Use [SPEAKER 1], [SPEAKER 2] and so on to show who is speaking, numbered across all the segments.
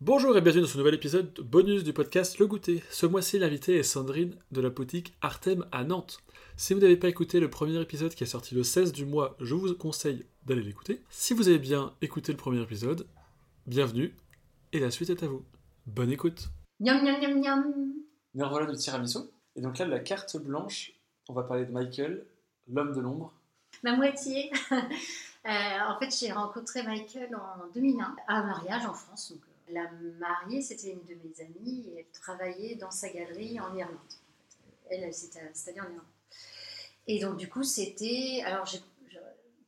[SPEAKER 1] Bonjour et bienvenue dans ce nouvel épisode bonus du podcast Le Goûter. Ce mois-ci, l'invité est Sandrine de la boutique Artem à Nantes. Si vous n'avez pas écouté le premier épisode qui est sorti le 16 du mois, je vous conseille d'aller l'écouter. Si vous avez bien écouté le premier épisode, bienvenue et la suite est à vous. Bonne écoute.
[SPEAKER 2] Miam miam miam miam.
[SPEAKER 1] Nous revoilà du tiramisu. Et donc là, la carte blanche, on va parler de Michael, l'homme de l'ombre.
[SPEAKER 2] Ma moitié. Euh, en fait, j'ai rencontré Michael en 2001 à un mariage en France. Donc, la mariée, c'était une de mes amies et elle travaillait dans sa galerie en Irlande. Elle, elle s'était installée en Irlande. Et donc, du coup, c'était. Alors,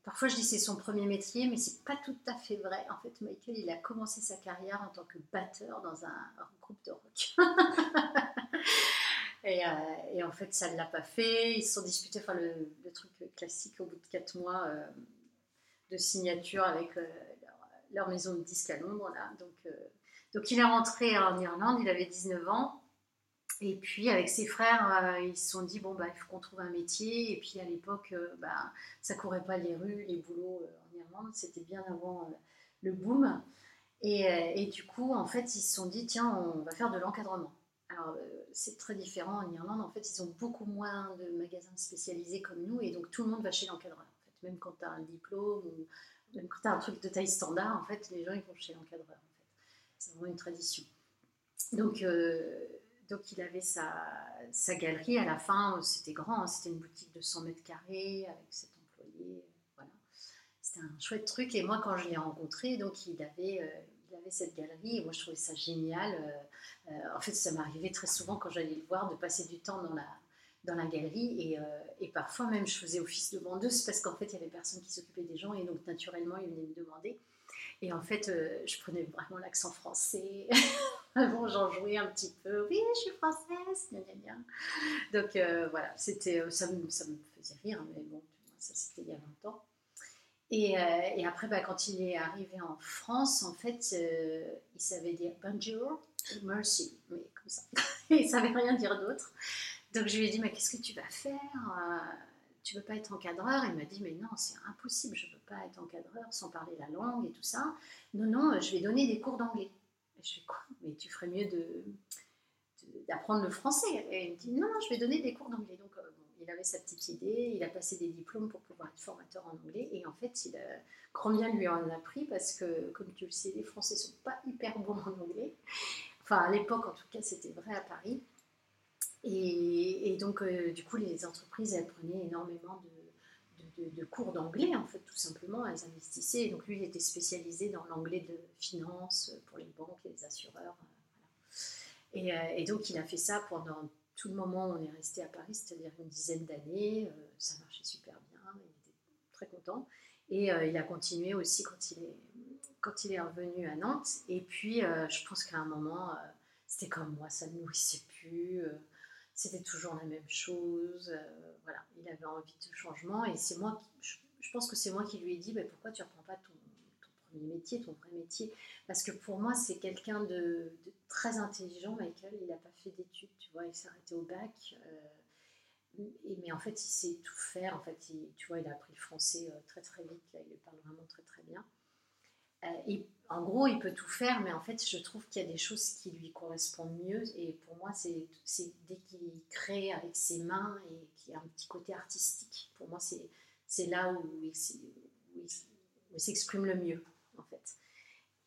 [SPEAKER 2] parfois, je dis c'est son premier métier, mais c'est pas tout à fait vrai. En fait, Michael, il a commencé sa carrière en tant que batteur dans un, groupe de rock. et, euh, et en fait, ça ne l'a pas fait. Ils se sont disputés. Enfin, le, le truc classique au bout de quatre mois euh, de signature avec euh, leur, maison de disques à Londres. Là. Donc, euh, donc, il est rentré en Irlande, il avait 19 ans. Et puis, avec ses frères, euh, ils se sont dit bon, bah, il faut qu'on trouve un métier. Et puis, à l'époque, euh, bah, ça courait pas les rues, les boulots euh, en Irlande. C'était bien avant le boom. Et, et du coup, en fait, ils se sont dit tiens, on va faire de l'encadrement. Alors, c'est très différent en Irlande. En fait, ils ont beaucoup moins de magasins spécialisés comme nous. Et donc, tout le monde va chez l'encadreur. Même quand tu as un diplôme ou quand tu as un truc de taille standard, en fait, les gens ils vont chez l'encadreur. En fait. C'est vraiment une tradition. Donc, euh, donc il avait sa, sa galerie. À la fin, c'était grand. hein. C'était une boutique de 100 mètres carrés avec 7 employés. Voilà. C'était un chouette truc. Et moi, quand je l'ai rencontré, donc il avait, euh, il avait cette galerie. Et moi, je trouvais ça génial. Euh, en fait, ça m'arrivait très souvent quand j'allais le voir de passer du temps dans la, dans la galerie. Et, euh, et parfois, même, je faisais office de vendeuse parce qu'en fait, il y avait personne qui s'occupait des gens. Et donc, naturellement, il venait me demander. Et en fait, euh, je prenais vraiment l'accent français. Avant, j'en jouais un petit peu. Oui, je suis française. Gna, gna, gna. Donc euh, voilà, c'était, ça, me, ça me faisait rire, mais bon, ça c'était il y a longtemps. Et, euh, et après, bah, quand il est arrivé en France, en fait, il savait dire bonjour, merci, mais comme ça. il savait rien dire d'autre. Donc je lui ai dit, mais qu'est-ce que tu vas faire Euh, Tu veux pas être encadreur? Il m'a dit, mais non, c'est impossible, je veux pas être encadreur sans parler la langue et tout ça. Non, non, je vais donner des cours d'anglais. Je fais quoi? Mais tu ferais mieux de, d'apprendre le français. Et il me dit, non, je vais donner des cours d'anglais. Donc, euh, il avait sa petite idée, il a passé des diplômes pour pouvoir être formateur en anglais. Et en fait, il a, grand bien lui en a pris parce que, comme tu le sais, les Français sont pas hyper bons en anglais. Enfin, à l'époque, en tout cas, c'était vrai à Paris. Et, et donc, euh, du coup, les entreprises, elles prenaient énormément de, cours d'anglais, en fait, tout simplement. Elles investissaient. Et donc, lui, il était spécialisé dans l'anglais de finance pour les banques, les assureurs. euh. Et, euh, et donc, il a fait ça pendant tout le moment où on est resté à Paris, c'est-à-dire une dizaine d'années. Euh, ça marchait super bien. Il était très content. Et euh, il a continué aussi quand il est, quand il est revenu à Nantes. Et puis, euh, je pense qu'à un moment, euh, c'était comme moi, ça ne nourrissait plus. C'était toujours la même chose. euh, voilà, il avait envie de changement. Et c'est moi, je, pense que c'est moi qui lui ai dit bah, pourquoi tu reprends pas ton, premier métier, ton vrai métier? Parce que pour moi, c'est quelqu'un de, très intelligent, Michael. Il n'a pas fait d'études, tu vois, il s'est arrêté au bac. euh, mais en fait, il sait tout faire. En fait, il- a appris le français euh, très très vite. Il le parle vraiment très très bien. Euh, et en gros, il peut tout faire, mais en fait, je trouve qu'il y a des choses qui lui correspondent mieux. Et pour moi, c'est dès qu'il crée avec ses mains et qu'il y a un petit côté artistique. Pour moi, c'est là où il, s'exprime le mieux, en fait.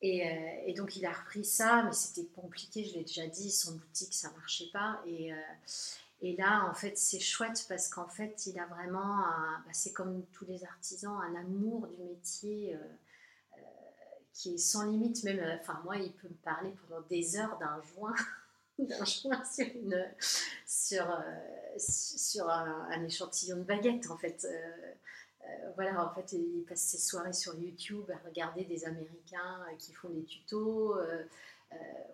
[SPEAKER 2] Et, euh, et donc, il a repris ça, mais c'était compliqué, je l'ai déjà dit, son boutique, ça marchait pas. Et, euh, et là, en fait, c'est chouette parce qu'en fait, il a vraiment, bah, c'est comme tous les artisans, un amour du métier. euh, euh, qui est sans limite, même, euh, enfin moi, il peut me parler pendant des heures d'un joint, d'un joint sur, une, sur, euh, sur un, échantillon de baguette, en fait. Euh, voilà, en fait, il passe ses soirées sur YouTube à regarder des Américains qui font des tutos.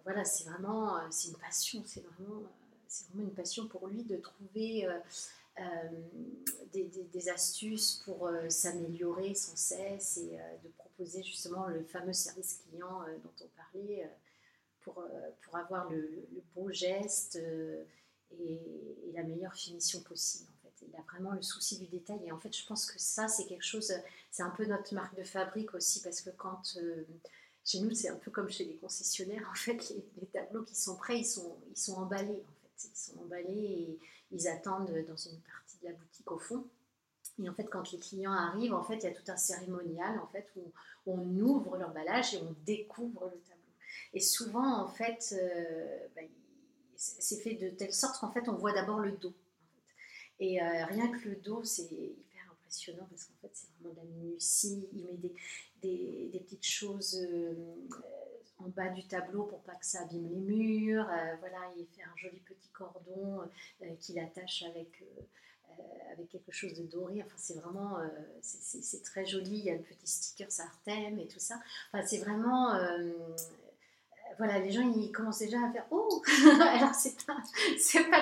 [SPEAKER 2] voilà, c'est vraiment, c'est une passion, c'est vraiment, c'est vraiment une passion pour lui de trouver des, des- astuces pour euh, s'améliorer sans cesse et euh, de proposer justement le fameux service client euh, dont on parlait euh, pour, euh, pour avoir le, le- beau geste euh, et, la meilleure finition possible. En fait. Il a vraiment le souci du détail et en fait je pense que ça c'est quelque chose, c'est un peu notre marque de fabrique aussi parce que quand euh, chez nous, c'est un peu comme chez les concessionnaires. En fait, les, tableaux qui sont prêts, ils sont, ils sont emballés. En fait. Ils sont emballés ils attendent dans une partie de la boutique au fond. Et en fait, quand les clients arrivent, en fait, il y a tout un cérémonial en fait, où on ouvre l'emballage et on découvre le tableau. Et souvent, en fait, euh, bah, c'est fait de telle sorte qu'en fait, on voit d'abord le dos. Et euh, rien que le dos, c'est hyper impressionnant parce qu'en fait, c'est vraiment de la minutie. Il met des, des, petites choses euh, en bas du tableau pour pas que ça abîme les murs. voilà, il fait un joli petit cordon qu'il attache avec avec quelque chose de doré. Enfin, c'est vraiment, c'est très joli. Il y a le petit sticker Artem et tout ça. Enfin, c'est vraiment, voilà, les gens ils commencent déjà à faire Oh Alors c'est pas,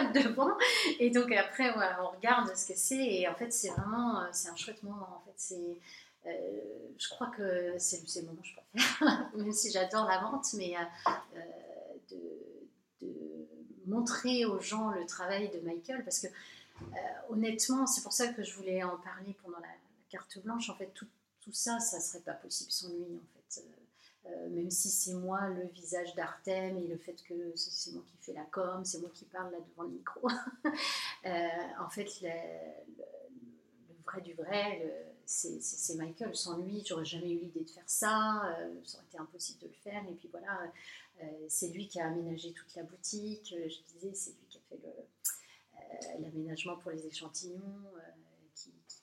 [SPEAKER 2] le devant. Et donc après, on regarde ce que c'est. Et en fait, c'est vraiment c'est un chouette moment. En fait, c'est. Je crois que c'est le moment que je préfère, même si j'adore la vente, mais de, de, montrer aux gens le travail de Michael, parce que euh, honnêtement, c'est pour ça que je voulais en parler pendant la, carte blanche. En fait, tout, tout, ça, ça serait pas possible sans lui. En fait, euh, euh, même si c'est moi le visage d'Artem et le fait que c'est moi qui fais la com, c'est moi qui parle là devant le micro. en fait, le, vrai du vrai, c'est Michael. Sans lui, j'aurais jamais eu l'idée de faire ça. ça aurait été impossible de le faire. Et puis voilà, c'est lui qui a aménagé toute la boutique. je disais, c'est lui qui a fait euh, l'aménagement pour les échantillons, euh,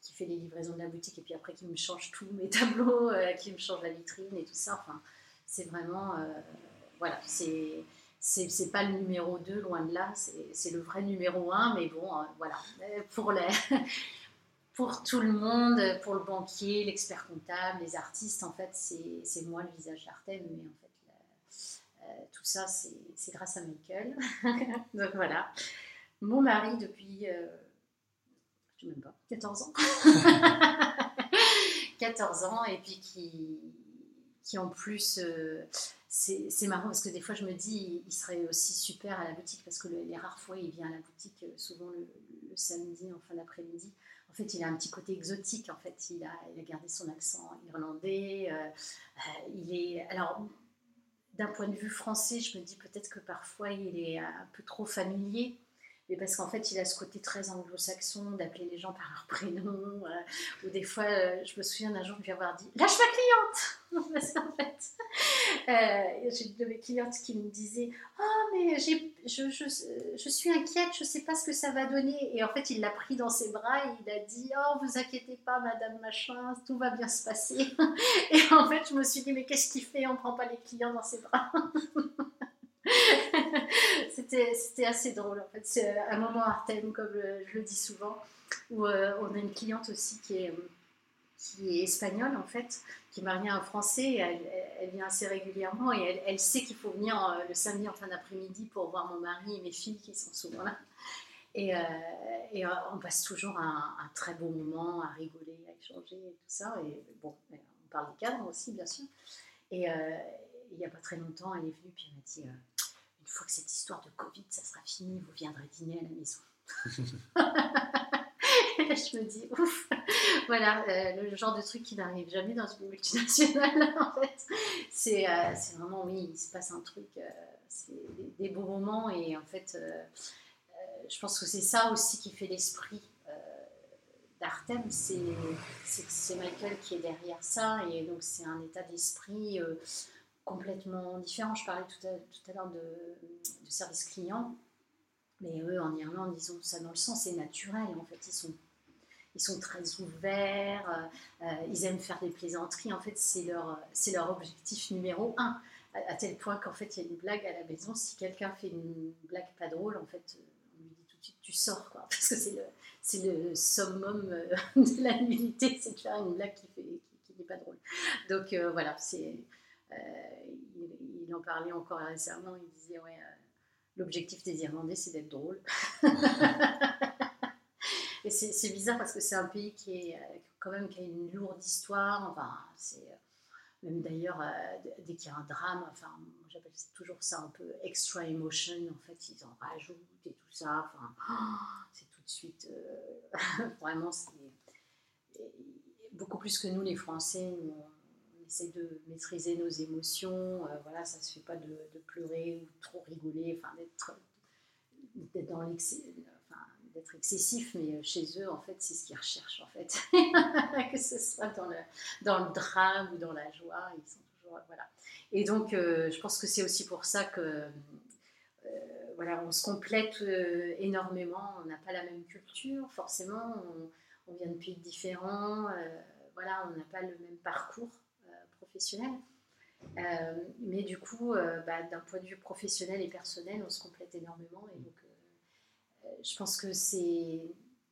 [SPEAKER 2] qui, fait les livraisons de la boutique et puis après qui me change tous mes tableaux, euh, qui me change la vitrine et tout ça. Enfin, c'est vraiment. voilà, c'est c'est pas le numéro 2, loin de là, c'est le vrai numéro 1, mais bon, voilà, pour, les, pour tout le monde, pour le banquier, l'expert comptable, les artistes, en fait, c'est moi le visage d'Artem, mais en fait, tout ça, c'est grâce à Michael. Donc voilà mon mari depuis, euh, je sais même pas, 14 ans. 14 ans, et puis qui, qui en plus, euh, c'est marrant parce que des fois je me dis, il serait aussi super à la boutique parce que les rares fois il vient à la boutique, euh, souvent le, samedi en fin d'après-midi. En fait, il a un petit côté exotique. En fait, il a, gardé son accent irlandais. il est, alors, d'un point de vue français, je me dis peut-être que parfois il est un peu trop familier mais parce qu'en fait, il a ce côté très anglo-saxon d'appeler les gens par leur prénom. ou des fois, euh, je me souviens d'un jour de lui avoir dit Lâche ma cliente Parce fait, euh, j'ai une de mes clientes qui me disait Oh, mais je, je, je, suis inquiète, je ne sais pas ce que ça va donner. Et en fait, il l'a pris dans ses bras et il a dit Oh, vous inquiétez pas, madame machin, tout va bien se passer. et en fait, je me suis dit Mais qu'est-ce qu'il fait? On ne prend pas les clients dans ses bras c'était assez drôle en fait. C'est un moment Artem, comme je le dis souvent, où euh, on a une cliente aussi qui est, qui est espagnole en fait, qui est mariée à un Français. Elle, elle, vient assez régulièrement et elle, sait qu'il faut venir euh, le samedi en fin d'après-midi pour voir mon mari et mes filles qui sont souvent là. Et, euh, on passe toujours un, un, très beau moment à rigoler, à échanger et tout ça. Et bon, on parle des cadres aussi, bien sûr. Et il n'y a pas très longtemps, elle est venue puis elle m'a dit une fois que cette histoire de Covid, ça sera fini, vous viendrez dîner à la maison. je me dis, ouf, voilà, euh, le genre de truc qui n'arrive jamais dans une multinationale, en fait. C'est euh, vraiment, oui, il se passe un truc, euh, c'est des, beaux moments, et en fait, je pense que c'est ça aussi qui fait l'esprit d'Artem, c'est Michael qui est derrière ça, et donc c'est un état d'esprit complètement différent. Je parlais tout à, tout à l'heure de, service client, mais eux en Irlande, ils ont ça dans le sens, c'est naturel. En fait, ils sont, ils sont très ouverts, euh, ils aiment faire des plaisanteries. En fait, c'est leur, c'est leur objectif numéro un. À, tel point qu'en fait, il y a une blague à la maison. Si quelqu'un fait une blague pas drôle, en fait, on lui dit tout de suite, tu sors, quoi. Parce que c'est le, c'est le summum euh, de la nullité, c'est de faire une blague qui n'est qui, pas drôle. Donc euh, voilà, c'est euh, il, en parlait encore récemment, il disait ouais, euh, l'objectif des Irlandais c'est d'être drôle. Et c'est bizarre parce que c'est un pays qui est euh, quand même qui a une lourde histoire. Enfin, c'est même d'ailleurs dès qu'il y a un drame, enfin j'appelle toujours ça un peu extra emotion. En fait, ils en rajoutent et tout ça. Enfin, c'est tout de suite vraiment c'est beaucoup plus que nous les Français. Essaye de maîtriser nos émotions. voilà, ça se fait pas de, pleurer ou trop rigoler, enfin d'être dans l'excès, d'être excessif, mais chez eux, en fait, c'est ce qu'ils recherchent, en fait. que ce soit dans le, dans le drame ou dans la joie, ils sont toujours, voilà. Et donc, je pense que c'est aussi pour ça que voilà, on se complète euh, énormément, on n'a pas la même culture, forcément, on, vient de pays différents, euh, voilà, on n'a pas le même parcours euh, mais du coup, bah, d'un point de vue professionnel et personnel, on se complète énormément. Et donc, je pense que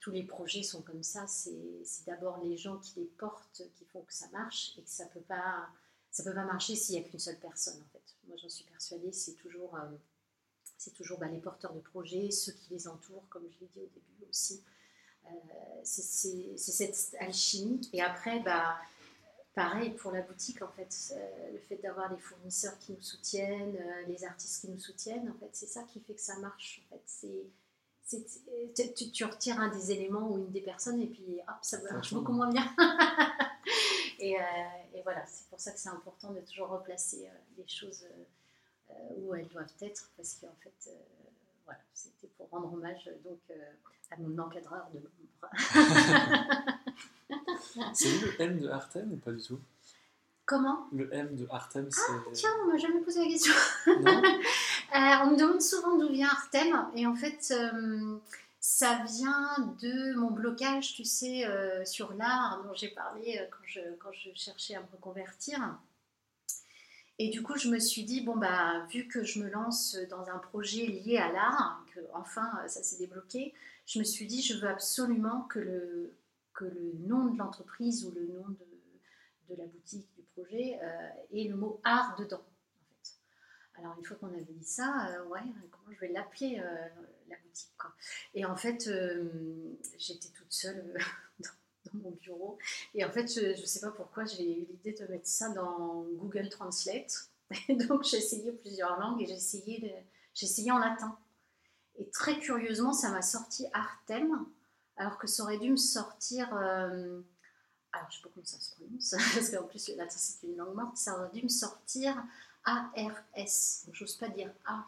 [SPEAKER 2] tous les projets sont comme ça. C'est d'abord les gens qui les portent qui font que ça marche et que ça peut pas ça peut pas marcher s'il n'y a qu'une seule personne en fait. Moi, j'en suis persuadée. C'est toujours c'est toujours bah, les porteurs de projets, ceux qui les entourent, comme je l'ai dit au début aussi. Euh, c'est cette alchimie. Et après, bah, pareil pour la boutique, en fait, euh, le fait d'avoir les fournisseurs qui nous soutiennent, euh, les artistes qui nous soutiennent, en fait, c'est ça qui fait que ça marche. En fait, c'est tu, tu, retires un des éléments ou une des personnes et puis hop, ça marche beaucoup moins bien. et, et, voilà, c'est pour ça que c'est important de toujours replacer les choses euh, où elles doivent être, parce qu'en fait, euh, voilà, c'était pour rendre hommage donc euh, à mon encadreur de l'ombre.
[SPEAKER 1] c'est le M de Artem ou pas du tout?
[SPEAKER 2] Comment?
[SPEAKER 1] Le M de Artem,
[SPEAKER 2] c'est. Ah, tiens, on m'a jamais posé la question. on me demande souvent d'où vient Artem, et en fait, ça vient de mon blocage, tu sais, sur l'art dont j'ai parlé quand, je, quand je cherchais à me reconvertir. Et du coup, je me suis dit, bon, bah, vu que je me lance dans un projet lié à l'art, que enfin ça s'est débloqué, je me suis dit, je veux absolument que le, que le nom de l'entreprise ou le nom de, de, la boutique, du projet, euh, ait le mot art dedans. Alors, une fois qu'on avait dit ça, euh, ouais, comment je vais l'appeler, euh, la boutique. Et en fait, j'étais toute seule dans mon bureau. Et en fait, je ne sais pas pourquoi, j'ai eu l'idée de mettre ça dans Google Translate. donc, j'ai essayé plusieurs langues et j'ai essayé, essayé en latin. Et très curieusement, ça m'a sorti Artem, alors que ça aurait dû me sortir. Euh, alors, je ne sais pas comment ça se prononce, parce qu'en plus, c'est une langue morte. Ça aurait dû me sortir ARS. J'ose pas dire ars,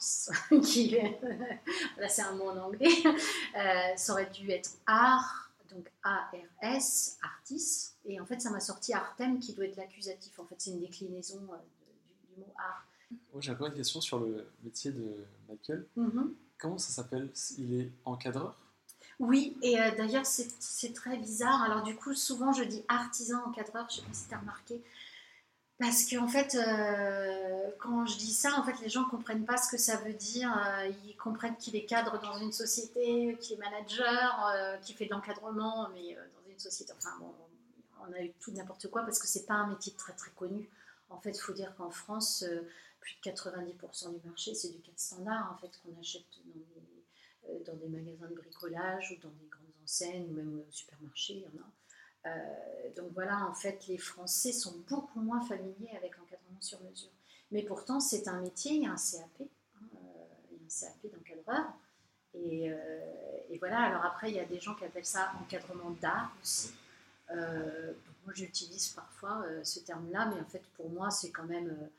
[SPEAKER 2] qui là c'est un mot en anglais. Euh, ça aurait dû être art donc A-R-S, Artis, et en fait ça m'a sorti Artem qui doit être l'accusatif. En fait, c'est une déclinaison euh, du, mot art.
[SPEAKER 1] Moi, j'ai encore une question sur le métier de Michael. Mm-hmm. Comment ça s'appelle Il est encadreur?
[SPEAKER 2] Oui, et euh, d'ailleurs c'est très bizarre. Alors du coup, souvent je dis artisan encadreur, je ne sais pas si tu as remarqué. Parce qu'en en fait, euh, quand je dis ça, en fait, les gens ne comprennent pas ce que ça veut dire. Euh, ils comprennent qu'il est cadre dans une société, qu'il est manager, qu'il fait de l'encadrement, mais dans une société. Enfin, bon, on a eu tout n'importe quoi parce que c'est pas un métier très très connu. En fait, il faut dire qu'en France, plus de 90% du marché, c'est du cadre standard en fait qu'on achète dans des, dans des magasins de bricolage ou dans des grandes enseignes ou même au supermarché, il. Euh, donc voilà, en fait, les Français sont beaucoup moins familiers avec l'encadrement sur mesure. Mais pourtant, c'est un métier, il y a un CAP, hein, euh, il y a un CAP d'encadreur. Euh, et, voilà, alors après, il y a des gens qui appellent ça encadrement d'art aussi. moi, j'utilise parfois ce terme-là, mais en fait, pour moi, c'est quand même,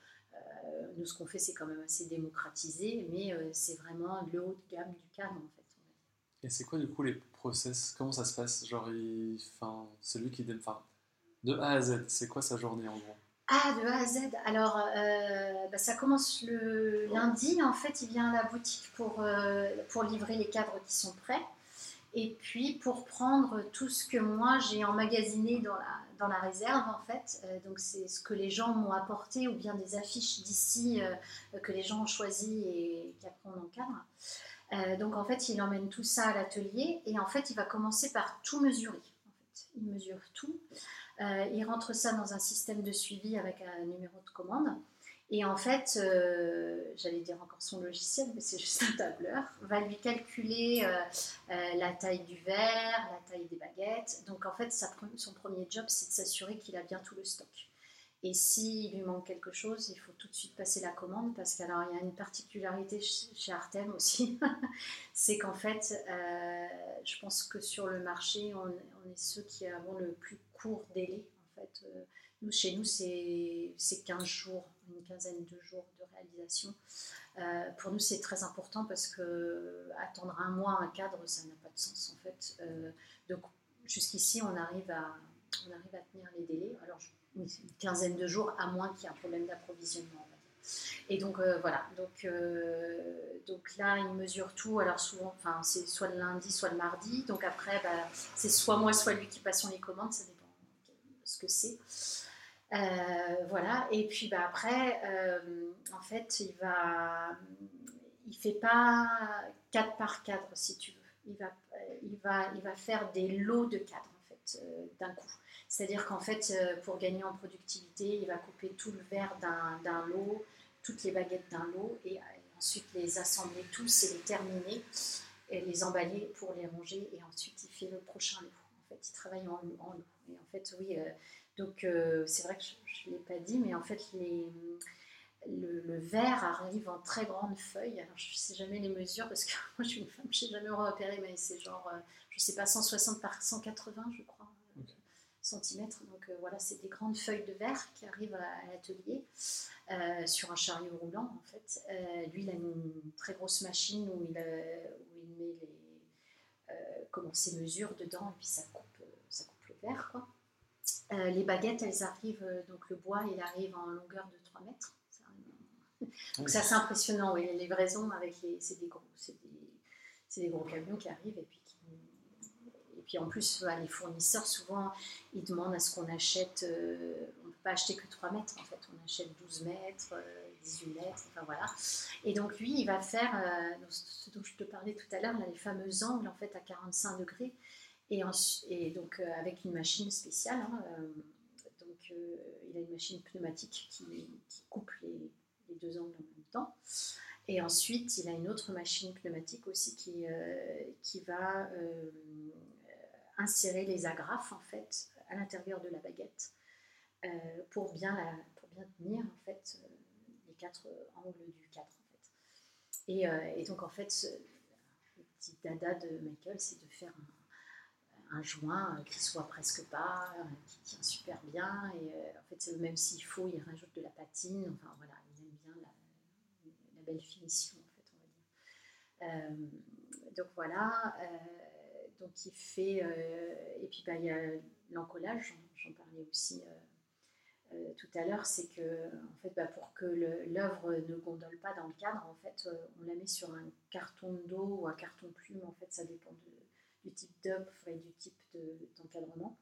[SPEAKER 2] nous, ce qu'on fait, c'est quand même assez démocratisé, mais c'est vraiment le haut de gamme du cadre, en fait.
[SPEAKER 1] Et c'est quoi du coup les process? Comment ça se passe? Genre, il... enfin, c'est lui qui. Enfin, de A à Z, c'est quoi sa journée en gros?
[SPEAKER 2] Ah, de A à Z. Alors, euh, bah, ça commence le lundi. En fait, il vient à la boutique pour, euh, pour livrer les cadres qui sont prêts. Et puis, pour prendre tout ce que moi, j'ai emmagasiné dans la, réserve, en fait. Euh, donc, c'est ce que les gens m'ont apporté ou bien des affiches d'ici que les gens ont choisi et qu'après on encadre. Euh, donc en fait, il emmène tout ça à l'atelier et en fait, il va commencer par tout mesurer. Il mesure tout. Euh, il rentre ça dans un système de suivi avec un numéro de commande. Et en fait, euh, j'allais dire encore son logiciel, mais c'est juste un tableur, va lui calculer la taille du verre, la taille des baguettes. Donc en fait, son premier job, c'est de s'assurer qu'il a bien tout le stock. Et s'il lui manque quelque chose, il faut tout de suite passer la commande parce qu'il y a une particularité chez Artem aussi, c'est qu'en fait, euh, je pense que sur le marché, on, est ceux qui avons le plus court délai. En fait, euh, chez nous, c'est 15 jours, une quinzaine de jours de réalisation. Euh, pour nous, c'est très important parce que attendre un mois un cadre, ça n'a pas de sens en fait. Euh, donc jusqu'ici, on arrive à on arrive à tenir les délais. Alors une quinzaine de jours, à moins qu'il y ait un problème d'approvisionnement. Et donc euh, voilà, donc, donc là, ils mesurent tout. Alors souvent, enfin, c'est soit le lundi, soit le mardi. Donc après, bah, c'est soit moi, soit lui qui passons les commandes, ça dépend ce que c'est. Euh, voilà, et puis bah, après, euh, en fait, il va, il fait pas cadre par cadre si tu veux. Il va, il va, il va faire des lots de cadres en fait euh, d'un coup. C'est-à-dire qu'en fait, pour gagner en productivité, il va couper tout le verre d'un lot, toutes les baguettes d'un lot, et, ensuite les assembler tous et les terminer, et les emballer pour les ranger, et ensuite il fait le prochain lot. Fait, il travaille en, en lot. Et en fait, oui donc euh, c'est vrai que je ne l'ai pas dit, mais en fait les, le, verre arrive en très grandes feuilles. Alors je ne sais jamais les mesures parce que moi je suis une femme, je ne sais jamais repérer, mais c'est genre, euh, je ne sais pas, 160 par 180 je crois. centimètres. Donc euh, voilà, c'est des grandes feuilles de verre qui arrivent à, l'atelier sur un chariot roulant en fait. lui, il a une très grosse machine où il, où il met les, comment, ses mesures dedans et puis ça coupe, ça coupe le verre quoi. Euh, les baguettes, elles arrivent, euh, donc le bois, il arrive en longueur de 3 mètres. Donc c'est assez impressionnant, oui, les livraisons c'est des gros, c'est des, des, gros camions qui arrivent et puis et puis en plus les fournisseurs souvent ils demandent à ce qu'on achète, euh, on ne peut pas acheter que 3 mètres en fait, on achète 12 mètres, 18 mètres, enfin voilà. Et donc lui il va faire ce dont je te parlais tout à l'heure, les fameux angles en fait à 45 degrés. Et, donc euh, avec une machine spéciale. Hein, euh, donc euh, il a une machine pneumatique qui, coupe les, deux angles en même temps. Et ensuite, il a une autre machine pneumatique aussi qui, qui va insérer les agrafes en fait à l'intérieur de la baguette pour, bien pour bien tenir en fait les quatre angles du cadre en fait. Et, et donc en fait, le petit dada de Michael, c'est de faire un, joint euh, qui soit presque pas, euh, qui tient super bien. Et euh, en fait, même s'il faut, il rajoute de la patine. Enfin voilà, il aime bien la, belle finition, en fait, on va dire. donc voilà. donc il fait. et puis bah, il y a l'encollage, j'en parlais aussi. Tout à l'heure, c'est que en fait, bah, pour que l'œuvre ne gondole pas dans le cadre, en fait, on la met sur un carton d'eau ou un carton plume. En fait, ça dépend du type d'offre et du type d'encadrement.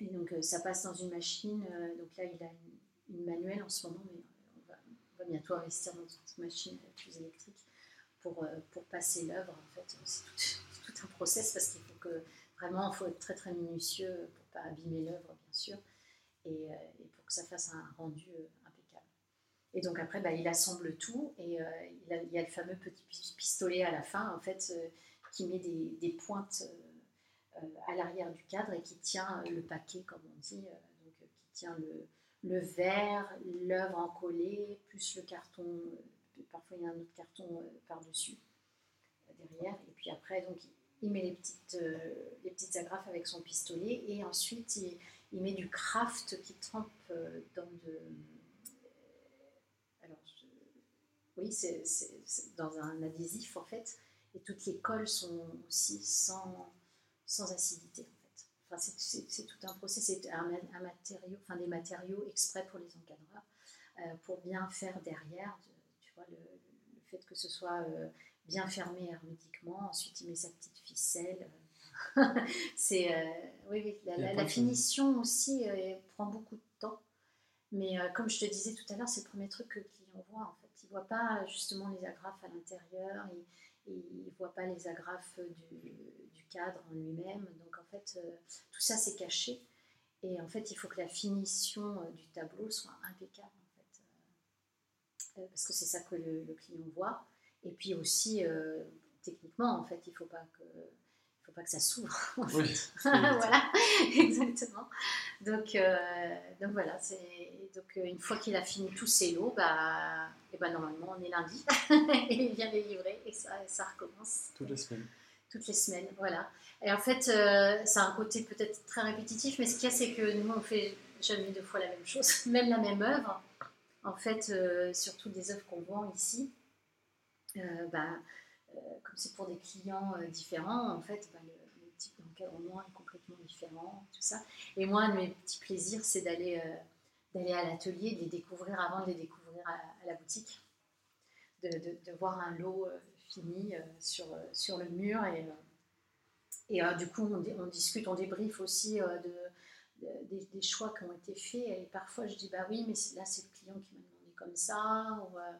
[SPEAKER 2] et donc euh, ça passe dans une machine. Euh, donc là, il a une, manuelle en ce moment, mais on va, bientôt investir dans une machine plus électrique pour, euh, pour passer l'œuvre. En fait, c'est tout, un process parce qu'il faut que vraiment, il faut être très très minutieux pour pas abîmer l'œuvre, bien sûr, et, pour que ça fasse un rendu impeccable. Et donc après, bah, il assemble tout et il, a, il, y a le fameux petit pistolet à la fin. En fait, qui met des, pointes euh, euh, à l'arrière du cadre et qui tient le paquet, comme on dit, euh, donc, qui tient le, verre, l'œuvre encollée, plus le carton, parfois il y a un autre carton par-dessus, derrière, et puis après, donc, il met les petites, les petites agrafes avec son pistolet, et ensuite il, il met du craft qui trempe dans de... Alors, oui, c'est dans un adhésif en fait, et toutes les colles sont aussi sans, sans acidité en fait. Enfin, c'est tout un procès, c'est un, matériau, enfin des matériaux exprès pour les encadreurs, euh, pour bien faire derrière, tu vois, le, fait que ce soit euh, bien fermé hermétiquement. Ensuite, il met sa petite ficelle. c'est euh, oui, oui, la, finition aussi prend beaucoup de temps. Mais comme je te disais tout à l'heure, c'est le premier truc que le client voit en fait. Il voit pas justement les agrafes à l'intérieur il ne voit pas les agrafes du, cadre en lui-même. Donc en fait, euh, tout ça c'est caché. Et en fait, il faut que la finition euh, du tableau soit impeccable, en fait. Euh, parce que c'est ça que le, client voit. Et puis aussi, techniquement, en fait, il ne faut pas que faut pas que ça s'ouvre. voilà, exactement. Donc, donc voilà, donc une fois qu'il a fini tous ses lots, bah, et ben normalement on est lundi et il vient les livrer et ça, ça recommence.
[SPEAKER 1] Toutes les semaines.
[SPEAKER 2] Toutes les semaines, voilà. Et en fait, euh, ça a un côté peut-être très répétitif, mais ce qu'il y a, c'est que nous, on fait jamais deux fois la même chose, même la même œuvre. En fait, euh, surtout des œuvres qu'on vend ici, euh, bah, euh, comme c'est pour des clients différents, en fait, bah, le, type d'encadrement est complètement différent, tout ça. Et moi, un de mes petits plaisirs, c'est d'aller d'aller à l'atelier, de les découvrir avant de les découvrir à, la boutique, de, de, voir un lot fini sur, sur le mur et, et du coup, on, discute, on débriefe aussi de des, choix qui ont été faits. Et parfois, je dis, bah oui, mais là, c'est le client qui m'a demandé comme ça. Ou, euh,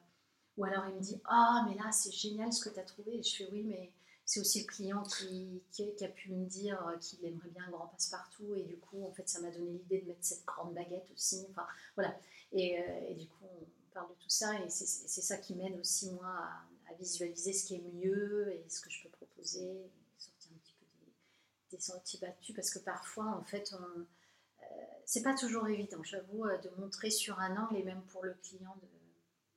[SPEAKER 2] ou alors, il me dit, ah, mais là, c'est génial ce que tu as trouvé. Et je fais, oui, mais c'est aussi le client qui, qui, a pu me dire qu'il aimerait bien un grand passe-partout. Et du coup, en fait, ça m'a donné l'idée de mettre cette grande baguette aussi. Enfin, voilà. Et, euh, et du coup, on parle de tout ça. Et c'est ça qui m'aide aussi, moi, à, visualiser ce qui est mieux et ce que je peux proposer. sortir un petit peu des, des sentiers battus. Parce que parfois, en fait, on c'est pas toujours évident, j'avoue, euh, de montrer sur un angle et même pour le client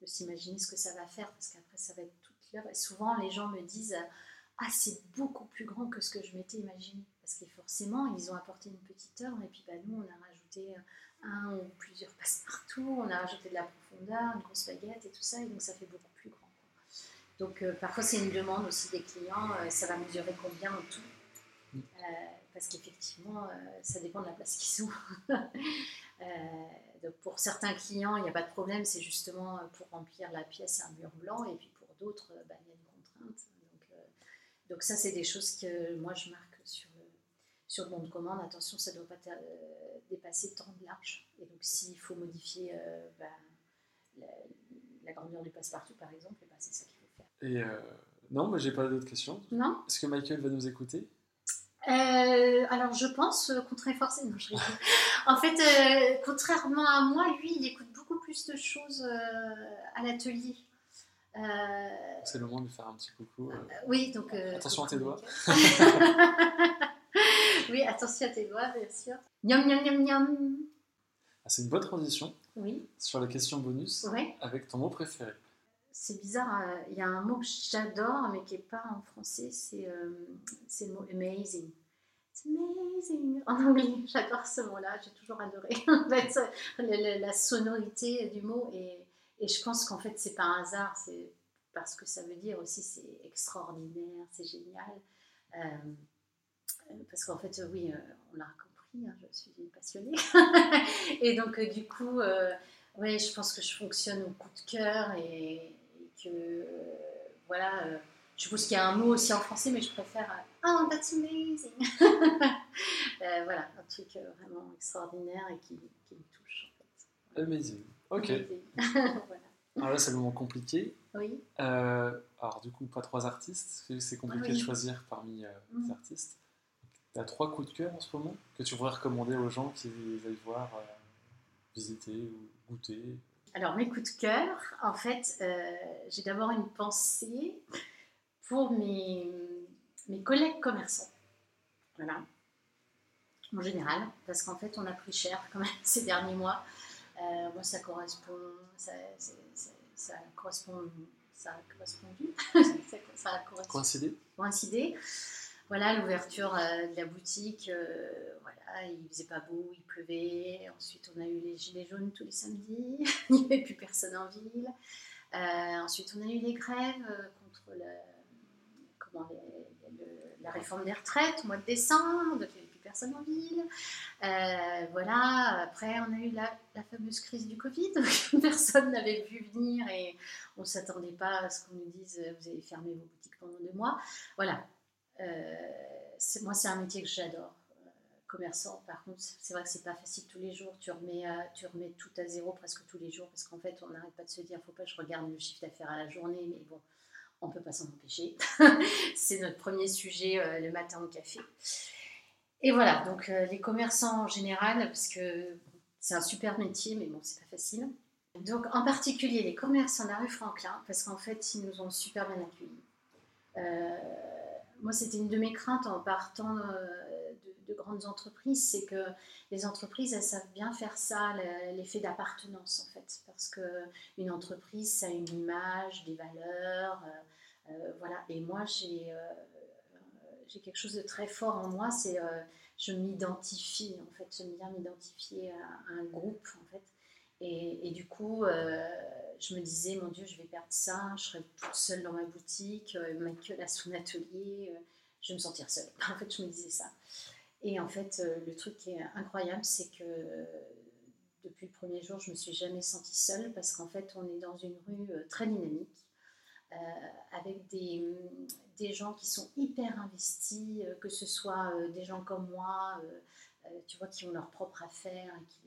[SPEAKER 2] s'imaginer ce que ça va faire parce qu'après ça va être toute l'œuvre. Et souvent les gens me disent Ah, c'est beaucoup plus grand que ce que je m'étais imaginé. Parce que forcément, ils ont apporté une petite œuvre et puis bah, nous, on a rajouté un ou plusieurs passe-partout, on a rajouté de la profondeur, une grosse baguette et tout ça, et donc ça fait beaucoup plus grand. Donc euh, parfois, c'est une demande aussi des clients euh, ça va mesurer combien en tout? Mm parce qu'effectivement, euh, ça dépend de la place qu'ils ont. Euh, donc pour certains clients, il n'y a pas de problème, c'est justement euh, pour remplir la pièce un mur blanc, et puis pour d'autres, bah, il y a une contrainte. Donc, ça, c'est des choses que moi, je marque sur, sur le bon de commande. Attention, ça ne doit pas dépasser tant de large. Et donc s'il faut modifier bah, la, grandeur du passe-partout, par exemple, bah, c'est ça qu'il faut faire.
[SPEAKER 1] Et non, mais j'ai pas d'autres questions.
[SPEAKER 2] Non?
[SPEAKER 1] Est-ce que Michael va nous écouter?
[SPEAKER 2] Euh, alors je pense, euh, contrairement en fait, euh, contrairement à moi, lui, il écoute beaucoup plus de choses à l'atelier.
[SPEAKER 1] C'est le moment de faire un petit coucou.
[SPEAKER 2] oui, donc.
[SPEAKER 1] attention à tes doigts.
[SPEAKER 2] oui, attention à tes doigts, bien sûr. Niam, niam, niam, niam.
[SPEAKER 1] Ah, c'est une bonne transition.
[SPEAKER 2] Oui.
[SPEAKER 1] Sur la question bonus. Avec ton mot préféré
[SPEAKER 2] c'est bizarre, euh, il y a un mot que j'adore, mais qui n'est pas en français, c'est euh, le mot amazing. It's amazing en anglais, j'adore ce mot-là, j'ai toujours adoré en fait, la, sonorité du mot. Et, et je pense qu'en fait, c'est pas un hasard, c'est parce que ça veut dire aussi c'est extraordinaire, c'est génial. Euh, parce qu'en fait, oui, on l'a compris, hein, je suis passionnée. et donc, du coup, ouais, je pense que je fonctionne au coup de cœur et, que, voilà, euh, je suppose qu'il y a un mot aussi en français, mais je préfère euh, Oh, that's amazing euh, Voilà, un truc vraiment extraordinaire et qui, qui me touche.
[SPEAKER 1] En fait. Amazing, ok. voilà. Alors là, c'est le moment compliqué.
[SPEAKER 2] Oui.
[SPEAKER 1] alors, du coup, pas trois artistes, c'est compliqué de choisir parmi les mm. artistes. Tu as trois coups de cœur en ce moment que tu voudrais recommander aux gens qui veulent voir, visiter ou goûter?
[SPEAKER 2] Alors, mes coups de cœur, en fait, euh, j'ai d'abord une pensée pour mes, mes collègues commerçants. Voilà. En général, parce qu'en fait, on a pris cher quand même ces derniers mois. Euh, moi, ça correspond, ça, ça correspond, ça a correspondu,
[SPEAKER 1] ça, a coïncidé?
[SPEAKER 2] coïncidé. Voilà, l'ouverture euh, de la boutique, il faisait pas beau, il pleuvait. Ensuite, on a eu les gilets jaunes tous les samedis. il n'y avait plus personne en ville. Euh, ensuite, on a eu les grèves euh, contre la réforme des retraites au mois de décembre. Il n'y avait plus personne en ville. Euh, voilà. Après, on a eu la, fameuse crise du Covid. personne n'avait vu venir et on ne s'attendait pas à ce qu'on nous dise vous allez fermer vos boutiques pendant deux mois. Voilà. Moi, c'est un métier que j'adore commerçant, par contre, c'est vrai que c'est pas facile tous les jours. Tu remets, euh, tout à zéro presque tous les jours parce qu'en fait, on n'arrête pas de se dire faut pas que je regarde le chiffre d'affaires à la journée, mais bon, on peut pas s'en empêcher. c'est notre premier sujet euh, le matin au café. Et voilà, donc euh, les commerçants en général, parce que c'est un super métier, mais bon, c'est pas facile. Donc en particulier les commerçants de la rue Franklin, parce qu'en fait, ils nous ont super bien accueillis. Moi, c'était une de mes craintes en partant de grandes entreprises, c'est que les entreprises, elles savent bien faire ça, l'effet d'appartenance en fait, parce que une entreprise, ça a une image, des valeurs, euh, euh, voilà. Et moi, j'ai euh, j'ai quelque chose de très fort en moi, c'est je m'identifie, en fait, j'aime bien m'identifier à, un groupe, en fait. Et, du coup, je me disais, mon Dieu, je vais perdre ça, je serai toute seule dans ma boutique, euh, que à son atelier, je vais me sentir seule. En fait, je me disais ça. Et en fait, le truc qui est incroyable, c'est que depuis le premier jour, je me suis jamais sentie seule parce qu'en fait, on est dans une rue très dynamique euh, avec des, des, gens qui sont hyper investis, euh, que ce soit euh, des gens comme moi, tu vois, qui ont leur propre affaire et qui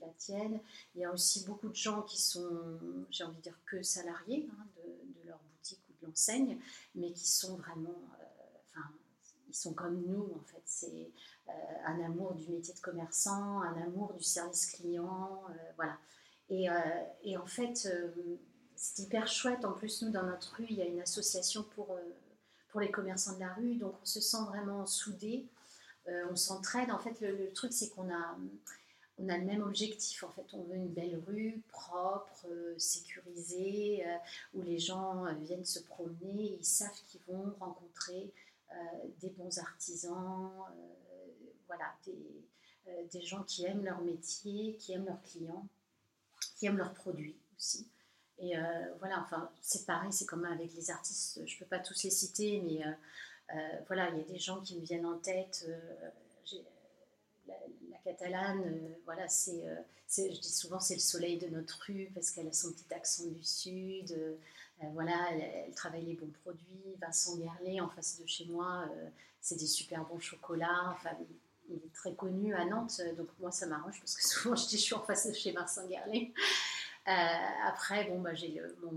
[SPEAKER 2] la, tiennent. Il y a aussi beaucoup de gens qui sont, j'ai envie de dire, que salariés hein, de, leur boutique ou de l'enseigne, mais qui sont vraiment, enfin, ils sont comme nous en fait. C'est un amour du métier de commerçant, un amour du service client, voilà. Et, et, en fait, c'est hyper chouette. En plus, nous, dans notre rue, il y a une association pour, euh, pour les commerçants de la rue, donc on se sent vraiment soudés, euh, on s'entraide. En fait, le, truc, c'est qu'on a, on a le même objectif. En fait, on veut une belle rue propre, euh, sécurisée, où les gens viennent se promener, ils savent qu'ils vont rencontrer des bons artisans, voilà, des, des gens qui aiment leur métier, qui aiment leurs clients, qui aiment leurs produits aussi. Et euh, voilà, enfin, c'est pareil, c'est comme avec les artistes, je ne peux pas tous les citer, mais euh, euh, voilà, il y a des gens qui me viennent en tête. La, la, catalane, voilà, c'est, je dis souvent, c'est le soleil de notre rue parce qu'elle a son petit accent du sud. voilà, elle, travaille les bons produits. Vincent Guerlet, en face de chez moi, c'est des super bons chocolats. Enfin, il est très connu à Nantes, donc moi ça m'arrange parce que souvent je dis je suis en face de chez Vincent Guerlet. Euh, après, bon, bah, j'ai mon,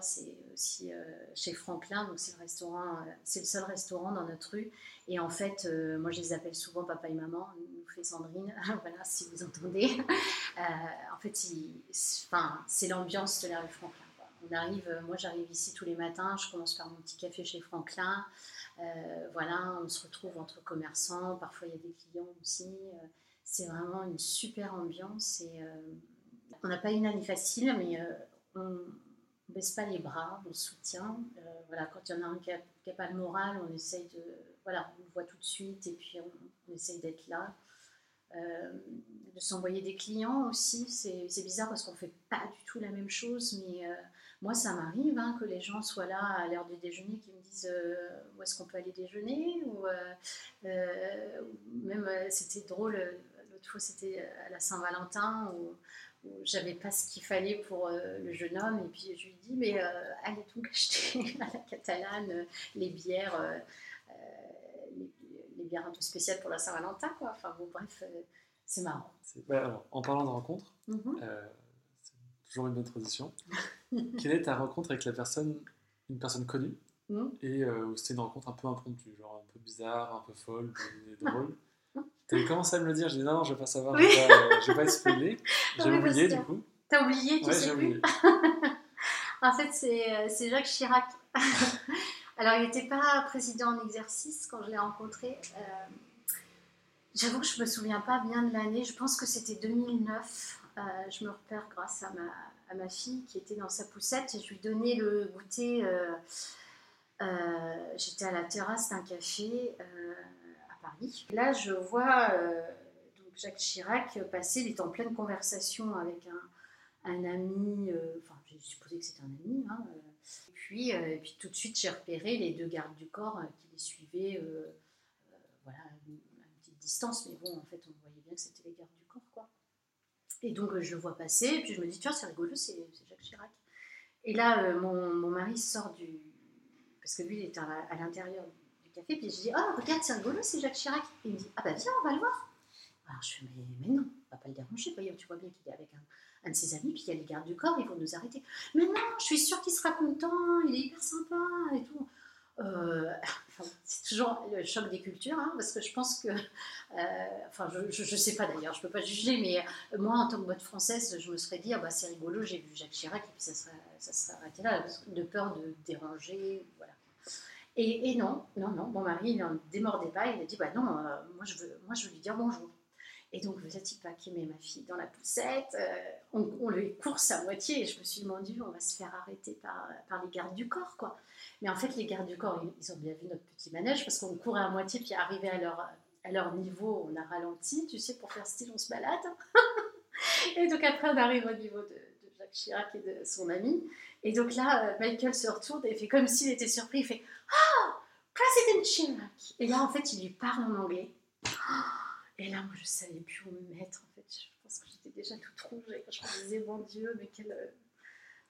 [SPEAKER 2] c'est aussi euh, chez Franklin, donc c'est le restaurant, euh, c'est le seul restaurant dans notre rue. Et en fait, moi, je les appelle souvent papa et maman, nous fait Sandrine, voilà, si vous entendez. en fait, c'est l'ambiance de la rue Franklin. On arrive, moi j'arrive ici tous les matins, je commence par mon petit café chez Franklin. voilà, on se retrouve entre commerçants, parfois il y a des clients aussi. c'est vraiment une super ambiance et on n'a pas une année facile, mais euh, on ne baisse pas les bras, on soutient. Euh, voilà, quand il y en a un qui n'a pas le moral, on essaye de. Voilà, on le voit tout de suite et puis on, essaye d'être là. Euh, de s'envoyer des clients aussi, c'est bizarre parce qu'on ne fait pas du tout la même chose, mais moi ça m'arrive hein, que les gens soient là à l'heure du déjeuner qui me disent où est-ce qu'on peut aller déjeuner, ou même c'était drôle, l'autre fois c'était à la Saint-Valentin, j'avais pas ce qu'il fallait pour euh, le jeune homme. Et puis je lui dis, mais euh, allez donc acheter à la catalane euh, les bières, les, bières un peu spéciales pour la Saint-Valentin. Quoi. Enfin bon, bref, c'est marrant.
[SPEAKER 1] en parlant de rencontres, mhm. c'est toujours une bonne tradition. Quelle est ta rencontre avec la personne, une personne connue mhm. et c'est une rencontre un peu impromptue, genre un peu bizarre, un peu folle, drôle? avais commencé à me le dire, j'ai dit non, non, je vais pas savoir, je vais pas, vais pas spoiler. J'ai oublié du coup.
[SPEAKER 2] T'as oublié, tu ouais, sais plus. en fait, euh, c'est Jacques Chirac. Alors, il n'était pas président en exercice quand je l'ai rencontré. Euh, j'avoue que je me souviens pas bien de l'année. Je pense que c'était 2009. Euh, je me repère grâce à ma, à ma, fille qui était dans sa poussette. Je lui donnais le goûter. J'étais à la terrasse d'un café Là, je vois euh, Jacques Chirac passer, il est en pleine conversation avec un, ami, euh, enfin, j'ai supposé que c'était un ami, hein, euh. et, puis, tout de suite, j'ai repéré les deux gardes du corps qui les suivaient, voilà, à une, petite distance, mais bon, en fait, on voyait bien que c'était les gardes du corps, quoi. Et donc, je le vois passer, et puis je me dis, tiens, c'est rigolo, c'est Jacques Chirac. Et là, mon, mari sort du. Parce que lui, il est à l'intérieur café, puis je dis Oh, regarde, c'est rigolo, c'est Jacques Chirac. Il me dit Ah, bah viens, on va le voir. Alors je fais Mais, mais non, on va pas le déranger. Tu vois bien qu'il est avec un, de ses amis, puis il y a les gardes du corps, ils vont nous arrêter. Mais non, je suis sûre qu'il sera content, il est hyper sympa et tout. Euh, c'est toujours le choc des cultures, hein, parce que je pense que, euh, enfin, je ne sais pas d'ailleurs, je ne peux pas juger, mais moi, en tant que boîte française, je me serais dit, ah bah c'est rigolo, j'ai vu Jacques Chirac, et puis ça serait, ça serait arrêté là, de peur de déranger, voilà. Et, non, non, non, mon mari, n'en démordait pas, il a dit, bah non, euh, moi, je veux, moi je veux lui dire bonjour. Et donc, pas qui met ma fille dans la poussette, euh, on, on lui course à moitié. Et je me suis Dieu, on va se faire arrêter par, par les gardes du corps, quoi. Mais en fait, les gardes du corps, ils, ont bien vu notre petit manège parce qu'on courait à moitié, puis arrivé à leur, à leur niveau, on a ralenti, tu sais, pour faire style, on se balade. et donc, après, on arrive au niveau de Jacques Chirac et de son ami. Et donc là, euh, Michael se retourne et fait comme s'il était surpris. Il fait Ah, President Chirac Et là, en fait, il lui parle en anglais. Et là, moi, je savais plus où me mettre. En fait, je pense que j'étais déjà toute rouge je me disais, mon Dieu, mais quel.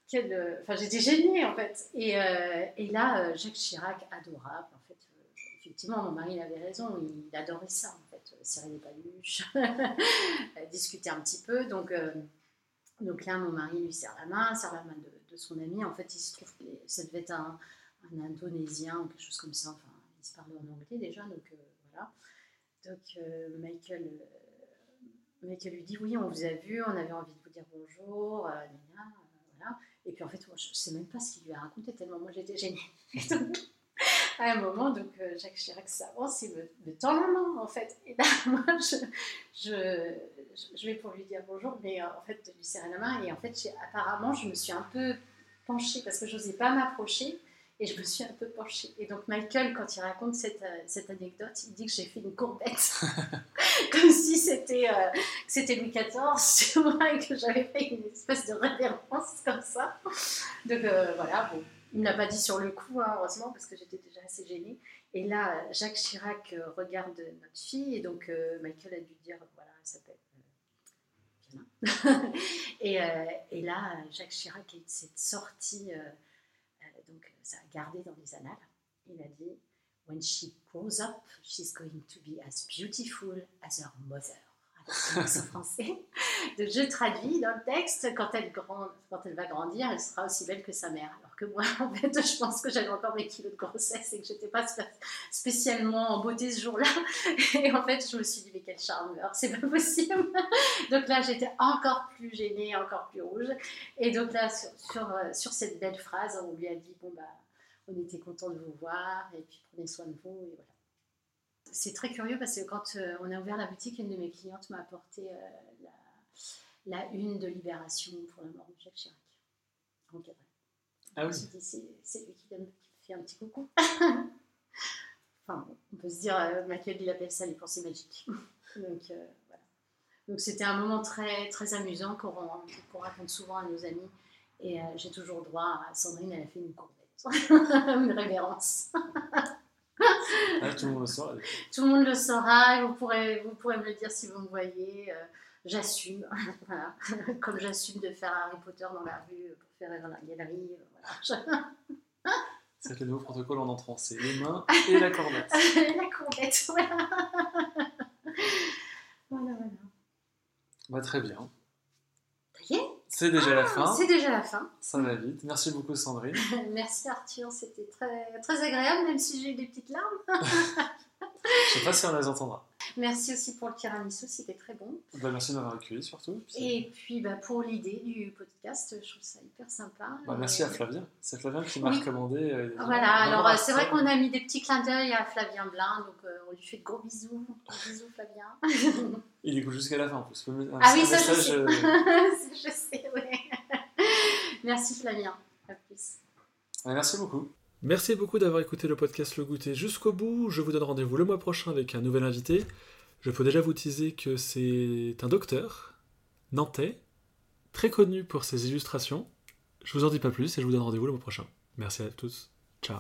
[SPEAKER 2] quel... Enfin, j'étais gênée, en fait. Et, euh, là, euh, Jacques Chirac, adorable, en fait. euh, effectivement, mon mari il avait raison. Il adorait ça, en fait. Serrer les paluches, discuter un petit peu. Donc, euh, donc là, mon mari lui serre la main, serre la main de son ami. En fait, il se trouve que ça devait être un, Indonésien ou quelque chose comme ça. Enfin, il se parlait en anglais déjà, donc euh, voilà. Donc euh, Michael, euh, Michael lui dit oui, on vous a vu, on avait envie de vous dire bonjour, gna, gna, voilà. Et puis en fait, je ne sais même pas ce qu'il lui a raconté tellement moi j'étais gênée. À un moment, donc Jacques Chirac s'avance et me, me tend la main en fait. Et là, moi, je, je, je vais pour lui dire bonjour, mais en fait, lui serrer la main. Et en fait, apparemment, je me suis un peu penchée parce que je n'osais pas m'approcher. Et je me suis un peu penchée. Et donc Michael, quand il raconte cette, euh, cette anecdote, il dit que j'ai fait une courbette. Comme si c'était euh, c'était Louis XIV, et que j'avais fait une espèce de révérence comme ça. Donc euh, voilà, bon. Il ne l'a pas dit sur le coup, hein, heureusement, parce que j'étais déjà assez gênée. Et là, Jacques Chirac euh, regarde notre fille, et donc euh, Michael a dû dire, voilà, elle s'appelle. Et, euh, et là, Jacques Chirac cette sortie, euh, euh, donc ça a gardé dans les annales. Il a dit, When she grows up, she's going to be as beautiful as her mother. Accent français. Je traduis dans le texte, quand elle, grand, quand elle va grandir, elle sera aussi belle que sa mère. Alors que moi, en fait, je pense que j'avais encore mes kilos de grossesse et que j'étais pas spé- spécialement en beauté ce jour-là. Et en fait, je me suis dit, mais quel charmeur, c'est pas possible. Donc là, j'étais encore plus gênée, encore plus rouge. Et donc là, sur, sur, euh, cette belle phrase, on lui a dit, bon, bah, on était content de vous voir et puis prenez soin de vous. C'est très curieux parce que quand euh, on a ouvert la boutique, une de mes clientes m'a apporté euh, la, la une de Libération pour la mort de Jacques Chirac. encadrée.
[SPEAKER 1] Ah oui.
[SPEAKER 2] c'est lui qui, donne- qui fait un petit coucou. enfin, on peut se dire, euh, Michael, il appelle ça les pensées magiques. Donc, euh, voilà. Donc, c'était un moment très, très amusant qu'on raconte souvent à nos amis. Et euh, j'ai toujours droit à Sandrine, elle a fait une courbette, une révérence.
[SPEAKER 1] Ah, tout le monde le saura.
[SPEAKER 2] Tout le monde le saura, et vous pourrez, vous pourrez me le dire si vous me voyez. euh, j'assume, voilà. comme j'assume de faire Harry Potter dans la rue pour faire dans la galerie. euh, voilà.
[SPEAKER 1] C'est le nouveau protocole en entrant. C'est les mains et la cornette.
[SPEAKER 2] la courbette, voilà. voilà, voilà.
[SPEAKER 1] Bah, très bien. C'est déjà la fin.
[SPEAKER 2] c'est déjà la fin.
[SPEAKER 1] Ça va vite. Merci beaucoup, Sandrine.
[SPEAKER 2] Merci Arthur, c'était très, très agréable, même si j'ai eu des petites larmes.
[SPEAKER 1] Je sais pas si on les entendra.
[SPEAKER 2] Merci aussi pour le tiramisu, c'était très bon.
[SPEAKER 1] Bah, merci de m'avoir accueilli surtout.
[SPEAKER 2] Et puis bah, pour l'idée du podcast, je trouve ça hyper sympa.
[SPEAKER 1] Bah, merci
[SPEAKER 2] Et-
[SPEAKER 1] à Flavien. C'est Flavien qui m'a
[SPEAKER 2] Oui.
[SPEAKER 1] recommandé. euh,
[SPEAKER 2] Voilà,
[SPEAKER 1] d'avoir
[SPEAKER 2] alors euh, c'est vrai qu'on a mis des petits clins d'œil à Flavien Blin, donc euh, on lui fait de gros bisous. Gros bisous Flavien.
[SPEAKER 1] Il écoute jusqu'à la fin. Un,
[SPEAKER 2] Ah oui,
[SPEAKER 1] un
[SPEAKER 2] ça, je sais.
[SPEAKER 1] euh,
[SPEAKER 2] je sais, ouais. Merci Flavien, à plus.
[SPEAKER 1] ouais, merci beaucoup.
[SPEAKER 3] Merci beaucoup d'avoir écouté le podcast Le Goûter jusqu'au bout. Je vous donne rendez-vous le mois prochain avec un nouvel invité. Je peux déjà vous teaser que c'est un docteur nantais, très connu pour ses illustrations. Je vous en dis pas plus et je vous donne rendez-vous le mois prochain. Merci à tous. Ciao.